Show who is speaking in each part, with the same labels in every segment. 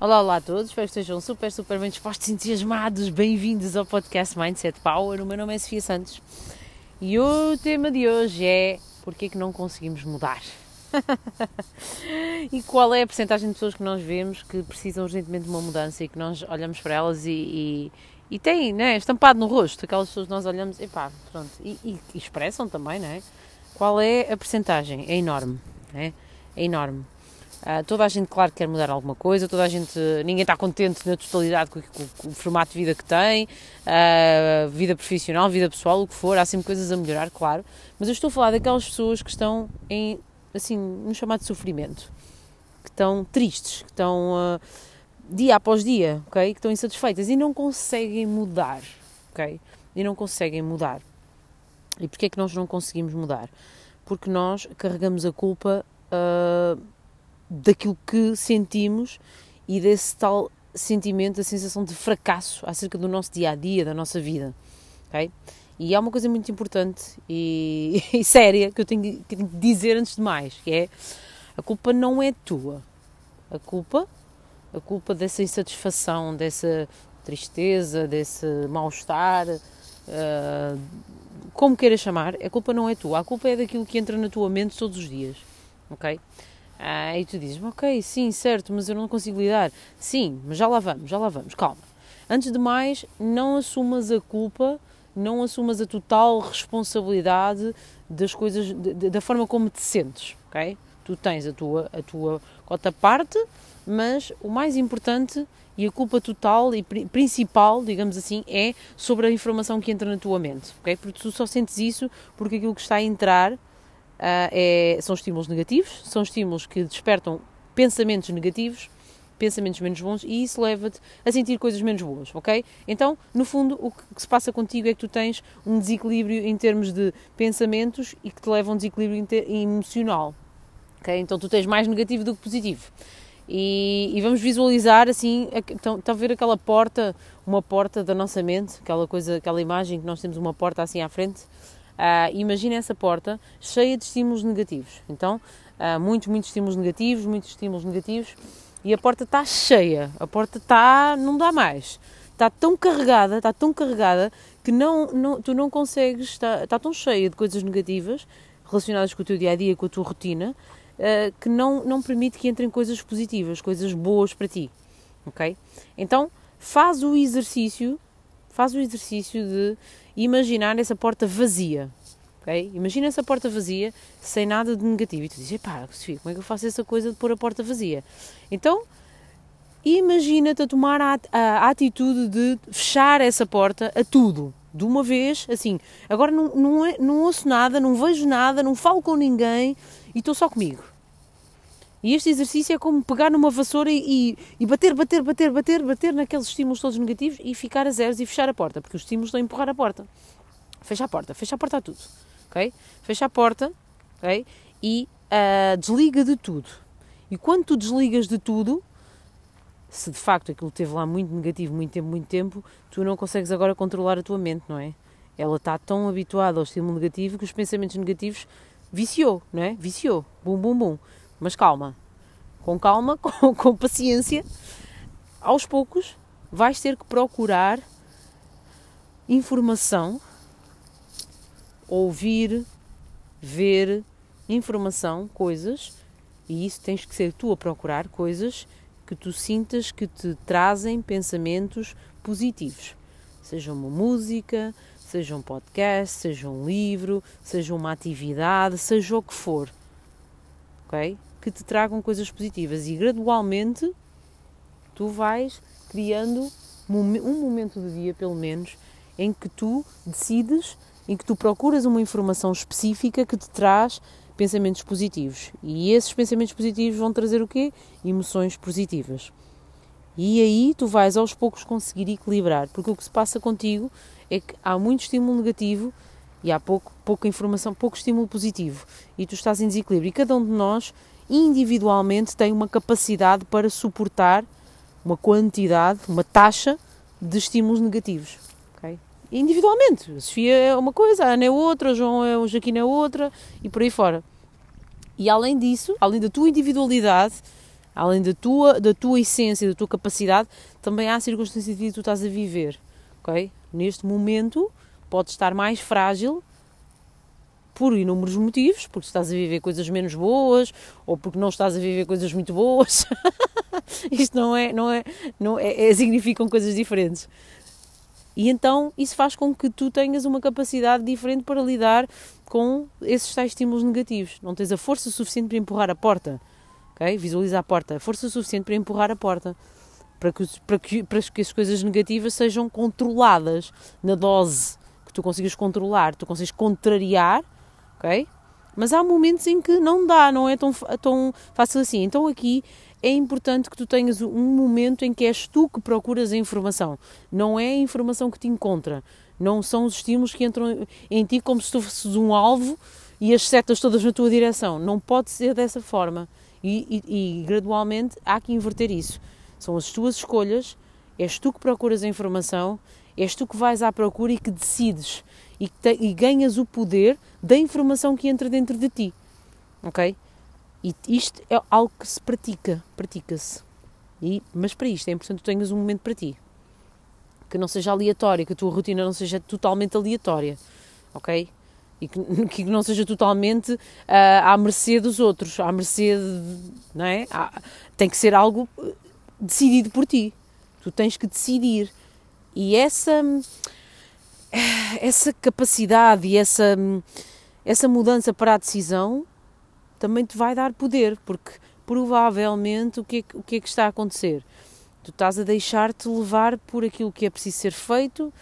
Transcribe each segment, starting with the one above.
Speaker 1: Olá, olá a todos, espero que estejam super, super bem dispostos entusiasmados. Bem-vindos ao podcast Mindset Power. O meu nome é Sofia Santos e o tema de hoje é porque é que não conseguimos mudar? e qual é a porcentagem de pessoas que nós vemos que precisam urgentemente de uma mudança e que nós olhamos para elas e, e, e têm, né, estampado no rosto, aquelas pessoas que nós olhamos epá, pronto, e, e, e expressam também, né? Qual é a porcentagem? É enorme, né? É enorme. Uh, toda a gente, claro, quer mudar alguma coisa, toda a gente, ninguém está contente na totalidade com, com, com o formato de vida que tem, uh, vida profissional, vida pessoal, o que for, há sempre coisas a melhorar, claro, mas eu estou a falar daquelas pessoas que estão em, assim, no chamado sofrimento, que estão tristes, que estão uh, dia após dia, ok? Que estão insatisfeitas e não conseguem mudar, ok? E não conseguem mudar. E porquê é que nós não conseguimos mudar? Porque nós carregamos a culpa daquilo que sentimos e desse tal sentimento, a sensação de fracasso acerca do nosso dia a dia, da nossa vida. Okay? E há uma coisa muito importante e, e séria que eu tenho que dizer antes de mais, que é a culpa não é tua. A culpa, a culpa dessa insatisfação, dessa tristeza, desse mal-estar, uh, como queiras chamar, a culpa não é tua. A culpa é daquilo que entra na tua mente todos os dias, ok? Ah, e tu dizes, ok, sim, certo, mas eu não consigo lidar. Sim, mas já lá vamos, já lá vamos, calma. Antes de mais, não assumas a culpa, não assumas a total responsabilidade das coisas, de, da forma como te sentes, ok? Tu tens a tua, a tua cota parte, mas o mais importante e a culpa total e principal, digamos assim, é sobre a informação que entra na tua mente, ok? Porque tu só sentes isso porque aquilo que está a entrar é, são estímulos negativos, são estímulos que despertam pensamentos negativos, pensamentos menos bons e isso leva-te a sentir coisas menos boas, ok? Então, no fundo, o que se passa contigo é que tu tens um desequilíbrio em termos de pensamentos e que te leva a um desequilíbrio emocional, ok? Então, tu tens mais negativo do que positivo. E, e vamos visualizar assim, então, está a ver aquela porta, uma porta da nossa mente, aquela coisa, aquela imagem que nós temos uma porta assim à frente, Uh, imagina essa porta cheia de estímulos negativos. Então, uh, muitos, muitos estímulos negativos, muitos estímulos negativos, e a porta está cheia, a porta está, não dá mais. Está tão carregada, está tão carregada que não, não, tu não consegues, está, está tão cheia de coisas negativas relacionadas com o teu dia a dia, com a tua rotina, uh, que não, não permite que entrem coisas positivas, coisas boas para ti. Ok? Então, faz o exercício, faz o exercício de imaginar essa porta vazia. Okay? Imagina essa porta vazia, sem nada de negativo. E tu dizes, pá, Sofia, como é que eu faço essa coisa de pôr a porta vazia? Então, imagina-te a tomar a, a, atitude de fechar essa porta a tudo, de uma vez, assim. Agora não, não, é, não ouço nada, não vejo nada, não falo com ninguém e estou só comigo. E este exercício é como pegar numa vassoura e, e, bater, bater, bater, bater, bater naqueles estímulos todos negativos e ficar a zeros e fechar a porta, porque os estímulos estão a empurrar a porta. Fecha a porta, fecha a porta a tudo, ok? Fecha a porta, ok? E uh, desliga de tudo. E quando tu desligas de tudo, se de facto aquilo teve lá muito negativo, muito tempo, muito tempo, tu não consegues agora controlar a tua mente, não é? Ela está tão habituada ao estímulo negativo que os pensamentos negativos viciou, não é? Viciou. Bum, bum, bum. Mas calma, com calma, com, com paciência, aos poucos vais ter que procurar informação, ouvir, ver informação, coisas, e isso tens que ser tu a procurar coisas que tu sintas que te trazem pensamentos positivos. Seja uma música, seja um podcast, seja um livro, seja uma atividade, seja o que for. Ok? Que te tragam coisas positivas e gradualmente tu vais criando um momento do dia, pelo menos, em que tu decides, em que tu procuras uma informação específica que te traz pensamentos positivos. E esses pensamentos positivos vão trazer o quê? Emoções positivas. E aí tu vais aos poucos conseguir equilibrar, porque o que se passa contigo é que há muito estímulo negativo e há pouco, pouca informação, pouco estímulo positivo. E tu estás em desequilíbrio. E cada um de nós individualmente tem uma capacidade para suportar uma quantidade, uma taxa de estímulos negativos. Okay? Individualmente. A Sofia é uma coisa, a Ana é outra, o João é, o Jaquino é outra e por aí fora. E além disso, além da tua individualidade, além da tua, da tua essência, da tua capacidade, também há circunstâncias de que tu estás a viver, ok? Neste momento pode estar mais frágil por inúmeros motivos, porque estás a viver coisas menos boas ou porque não estás a viver coisas muito boas. Isto não é, não é, não é, é, significam coisas diferentes. E então isso faz com que tu tenhas uma capacidade diferente para lidar com esses tais estímulos negativos. Não tens a força suficiente para empurrar a porta. Okay? Visualiza a porta. A força suficiente para empurrar a porta. Para que, para, que, para que as coisas negativas sejam controladas na dose que tu consigas controlar, tu consigas contrariar, ok? Mas há momentos em que não dá, não é tão, tão fácil assim. Então aqui é importante que tu tenhas um momento em que és tu que procuras a informação, não é a informação que te encontra, não são os estímulos que entram em ti como se tu fosses um alvo e as setas todas na tua direção. Não pode ser dessa forma. E, e, e, gradualmente há que inverter isso. São as tuas escolhas, és tu que procuras a informação, és tu que vais à procura e que decides e, te, e ganhas o poder da informação que entra dentro de ti. Ok? E isto é algo que se pratica, pratica-se. Mas para isto é importante que tenhas um momento para ti. Que não seja aleatório, que a tua rotina não seja totalmente aleatória. Ok? E que, que não seja totalmente uh, à mercê dos outros, à mercê de, não é? Ah, tem que ser algo eh, decidido por ti. Tu tens que decidir. E essa essa capacidade e essa essa mudança para a decisão também te vai dar poder, porque provavelmente o que, é, o que é que está a acontecer? Tu estás a deixar-te levar por aquilo que é preciso ser feito,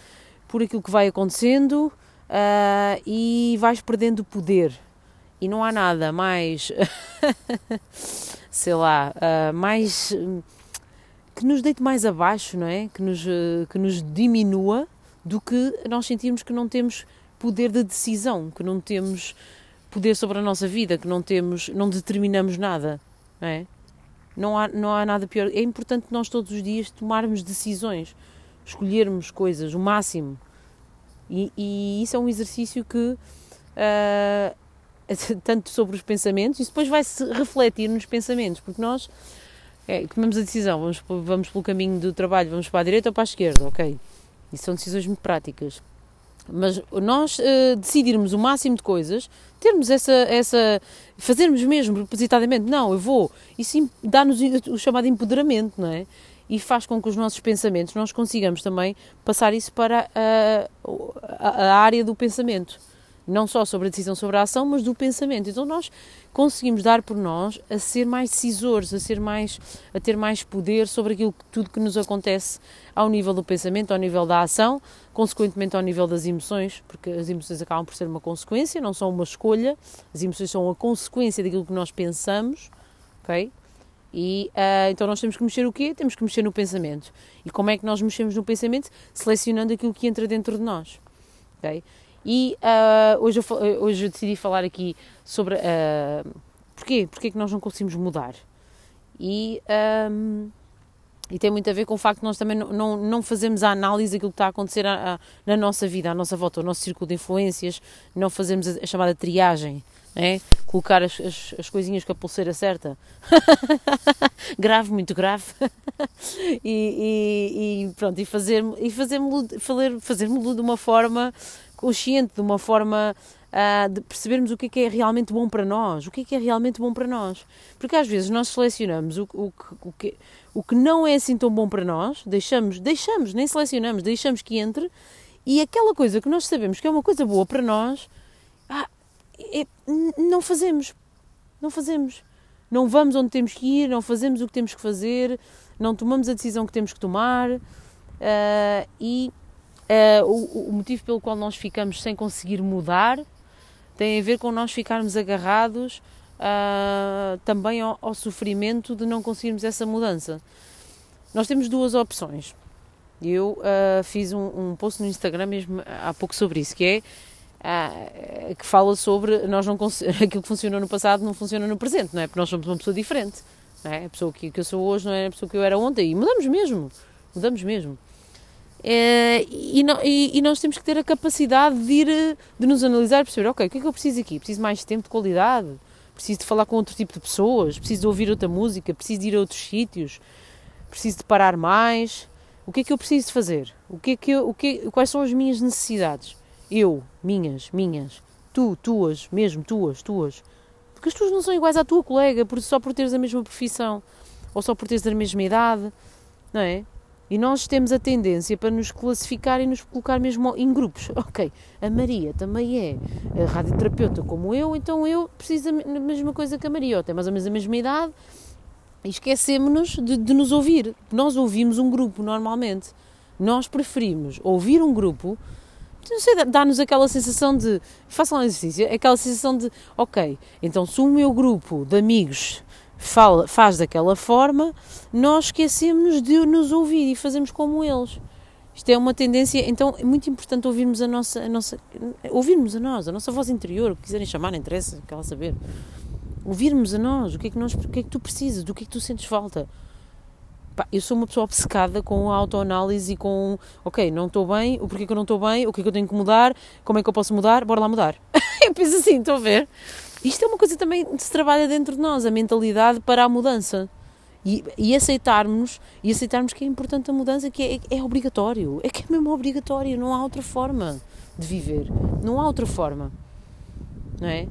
Speaker 1: por aquilo que vai acontecendo uh, e vais perdendo poder. E não há nada mais, sei lá, uh, mais que nos deite mais abaixo, não é? Que nos, que nos diminua do que nós sentirmos que não temos poder de decisão, que não temos poder sobre a nossa vida, que não temos, não determinamos nada, não é? Não há, não há nada pior. É importante nós todos os dias tomarmos decisões, escolhermos coisas, o máximo. E, e isso é um exercício que, uh, tanto sobre os pensamentos, isso depois vai-se refletir nos pensamentos, porque nós é, tomamos a decisão, vamos, vamos pelo caminho do trabalho, vamos para a direita ou para a esquerda, ok? Isso são decisões muito práticas. Mas nós uh, decidirmos o máximo de coisas, termos essa, essa. fazermos mesmo propositadamente, não, eu vou, isso dá-nos o chamado empoderamento, não é? E faz com que os nossos pensamentos, nós consigamos também passar isso para a, a, a área do pensamento não só sobre a decisão sobre a ação, mas do pensamento. Então nós conseguimos dar por nós a ser mais decisores, a ser mais a ter mais poder sobre aquilo tudo que nos acontece ao nível do pensamento, ao nível da ação, consequentemente ao nível das emoções, porque as emoções acabam por ser uma consequência, não são uma escolha. As emoções são a consequência daquilo que nós pensamos, OK? E uh, então nós temos que mexer o quê? Temos que mexer no pensamento. E como é que nós mexemos no pensamento? Selecionando aquilo que entra dentro de nós. Okay? E uh, hoje, eu, hoje eu decidi falar aqui sobre uh, porquê, porquê que nós não conseguimos mudar. E, um, e tem muito a ver com o facto de nós também não, não, não fazemos a análise daquilo que está a acontecer a, a, na nossa vida, à nossa volta, o nosso círculo de influências, não fazemos a, a chamada triagem. É? Colocar as, as, as, coisinhas com a pulseira certa. grave, muito grave. e, e, e, pronto, e fazer-me e fazer, fazer, fazer de uma forma consciente, de uma forma uh, de percebermos o que é, que é realmente bom para nós, o que é que é realmente bom para nós. Porque às vezes nós selecionamos o, o, o, que, o que não é assim tão bom para nós, deixamos, deixamos, nem selecionamos, deixamos que entre, e aquela coisa que nós sabemos que é uma coisa boa para nós, ah, é, não fazemos. Não fazemos. Não vamos onde temos que ir, não fazemos o que temos que fazer, não tomamos a decisão que temos que tomar uh, e Uh, o, o, motivo pelo qual nós ficamos sem conseguir mudar tem a ver com nós ficarmos agarrados uh, também ao, ao, sofrimento de não conseguirmos essa mudança. Nós temos duas opções. Eu uh, fiz um, um, post no Instagram mesmo há pouco sobre isso, que é que fala sobre nós não aquilo que funcionou no passado não funciona no presente, não é? Porque nós somos uma pessoa diferente. Não é? A pessoa que, que eu sou hoje não é a pessoa que eu era ontem e mudamos mesmo. Mudamos mesmo. É, e, e, e, nós temos que ter a capacidade de ir, de nos analisar e perceber, ok, o que é que eu preciso aqui? Preciso mais tempo de qualidade? preciso de falar com outro tipo de pessoas, preciso de ouvir outra música, preciso de ir a outros sítios, preciso de parar mais. O que é que eu preciso fazer? O que é que eu, o que, quais são as minhas necessidades? Eu, minhas, minhas, tu, tuas, mesmo tuas, tuas. Porque as tuas não são iguais à tua colega por, só por teres a mesma profissão ou só por teres a mesma idade, não é? E nós temos a tendência para nos classificar e nos colocar mesmo em grupos. Ok, a Maria também é radioterapeuta como eu, então eu preciso da mesma coisa que a Maria, ou tem mais ou menos a mesma idade, e esquecemos-nos de, de, nos ouvir. Nós ouvimos um grupo normalmente. Nós preferimos ouvir um grupo, não sei, dá-nos aquela sensação de. Façam um exercício, aquela sensação de, ok, então se o meu grupo de amigos fala, faz daquela forma, nós esquecemos de nos ouvir e fazemos como eles. Isto é uma tendência, então é muito importante ouvirmos a nossa, a nossa ouvirmos a nós, a nossa voz interior, o que quiserem chamar, não interessa, quer saber. Ouvirmos a nós, o que é que nós, o que é que tu precisas, do que é que tu sentes falta. Eu sou uma pessoa obcecada com a autoanálise e com, ok, não estou bem, o porquê que eu não estou bem, o que é que eu tenho que mudar, como é que eu posso mudar, bora lá mudar. eu penso assim, estou a ver? Isto é uma coisa também que se trabalha dentro de nós, a mentalidade para a mudança. E, e aceitarmos e aceitarmos que é importante a mudança, que é, é obrigatório. É que é mesmo obrigatório, não há outra forma de viver. Não há outra forma. Não é?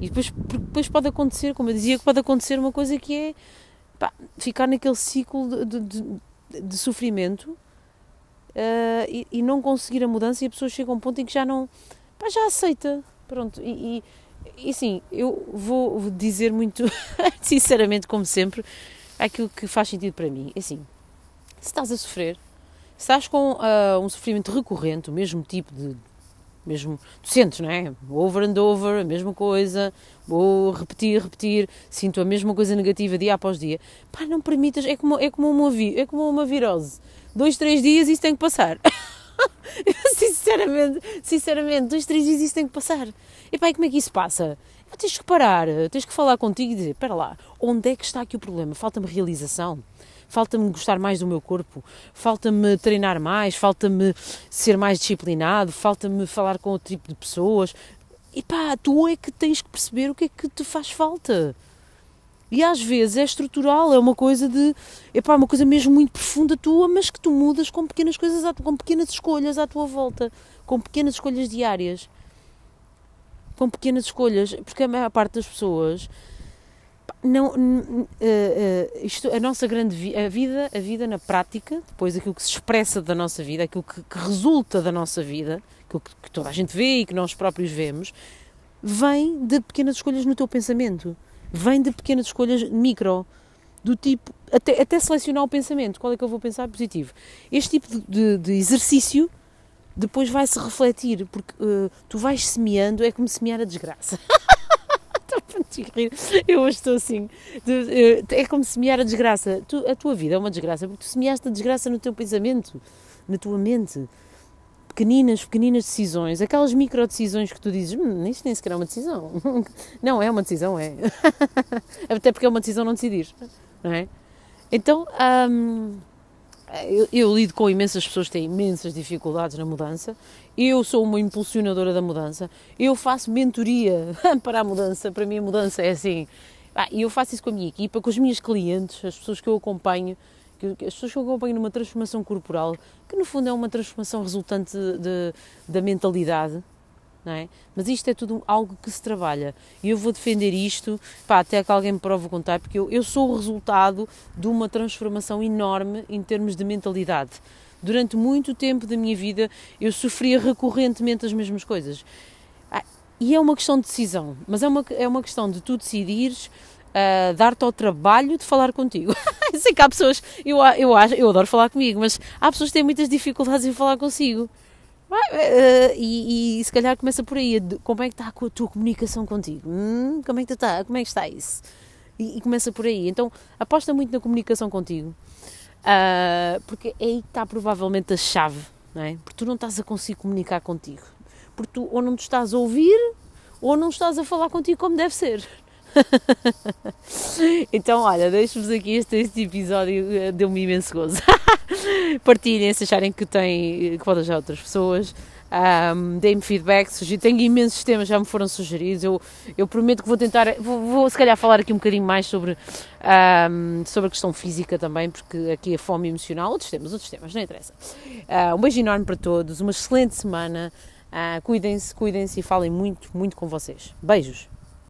Speaker 1: E depois, depois pode acontecer, como eu dizia, que pode acontecer uma coisa que é pá, ficar naquele ciclo de, de, de, de sofrimento uh, e, e, não conseguir a mudança e a pessoa chega a um ponto em que já não pá, já aceita. Pronto, e, e e sim, eu vou dizer muito sinceramente, como sempre, aquilo que faz sentido para mim. É assim, se estás a sofrer, se estás com uh, um sofrimento recorrente, o mesmo tipo de. Mesmo, tu sentes, não é? Over and over, a mesma coisa, vou repetir, repetir, sinto a mesma coisa negativa dia após dia. Pá, não permitas, é como, é como, uma, é como uma virose. Dois, três dias isso tem que passar. sinceramente, sinceramente, dois, três dias isso tem que passar. E pá, como é que isso passa? Tens que parar, tens que falar contigo e dizer: espera lá, onde é que está aqui o problema? Falta-me realização, falta-me gostar mais do meu corpo, falta-me treinar mais, falta-me ser mais disciplinado, falta-me falar com outro tipo de pessoas. E pá, tu é que tens que perceber o que é que te faz falta. E às vezes é estrutural, é uma coisa de. Epá, uma coisa mesmo muito profunda tua, mas que tu mudas com pequenas coisas, com pequenas escolhas à tua volta, com pequenas escolhas diárias. Com pequenas escolhas, porque a maior parte das pessoas. Não, uh, uh, isto, a nossa grande vi a vida, a vida na prática, depois aquilo que se expressa da nossa vida, aquilo que, que resulta da nossa vida, aquilo que, que toda a gente vê e que nós próprios vemos, vem de pequenas escolhas no teu pensamento vem de pequenas escolhas micro, do tipo, até, até selecionar o pensamento, qual é que eu vou pensar positivo. Este tipo de, de exercício depois vai-se refletir, porque uh, tu vais semeando, é como semear a desgraça. eu hoje estou assim. Eh, é como semear a desgraça. A tua vida é uma desgraça, porque tu semeaste a desgraça no teu pensamento, na tua mente pequeninas, pequeninas decisões, aquelas micro decisões que tu dizes, hum, isto nem sequer é uma decisão. não, é uma decisão, é. Até porque é uma decisão não decidir, não é? Então, hum, eu, eu, lido com imensas pessoas que têm imensas dificuldades na mudança. Eu sou uma impulsionadora da mudança. Eu faço mentoria para a mudança. Para mim, a mudança é assim. E eu faço isso com a minha equipa, com os meus clientes, as pessoas que eu acompanho que as pessoas que acompanham numa transformação corporal, que no fundo é uma transformação resultante de, da mentalidade, não é? Mas isto é tudo algo que se trabalha. E eu vou defender isto, pá, até que alguém me prove o contrário, porque eu, eu sou o resultado de uma transformação enorme em termos de mentalidade. Durante muito tempo da minha vida eu sofria recorrentemente as mesmas coisas. Ah, e é uma questão de decisão, mas é uma, é uma questão de tu decidires uh, dar-te ao trabalho de falar contigo. Sei que há pessoas, eu, eu, acho, eu adoro falar comigo, mas há pessoas que têm muitas dificuldades em falar consigo. Uh, e, e, se calhar começa por aí, como é que está a tua comunicação contigo? Hum, como é que está? Como é que está isso? E, e, começa por aí. Então aposta muito na comunicação contigo, uh, porque é aí que está provavelmente a chave, não é? Porque tu não estás a conseguir comunicar contigo, porque tu ou não te estás a ouvir ou não estás a falar contigo como deve ser. então, olha, deixo-vos aqui este, este episódio, deu-me imenso gozo. Partilhem se acharem que tem, que pode ajudar outras pessoas. Um, Deem-me feedback, tenho imensos temas já me foram sugeridos. Eu, eu prometo que vou tentar, vou, vou se calhar falar aqui um bocadinho mais sobre, um, sobre a questão física também, porque aqui a fome emocional, outros temas, outros temas, não interessa. Uh, um beijo enorme para todos, uma excelente semana. Uh, cuidem-se, cuidem-se e falem muito, muito com vocês. Beijos!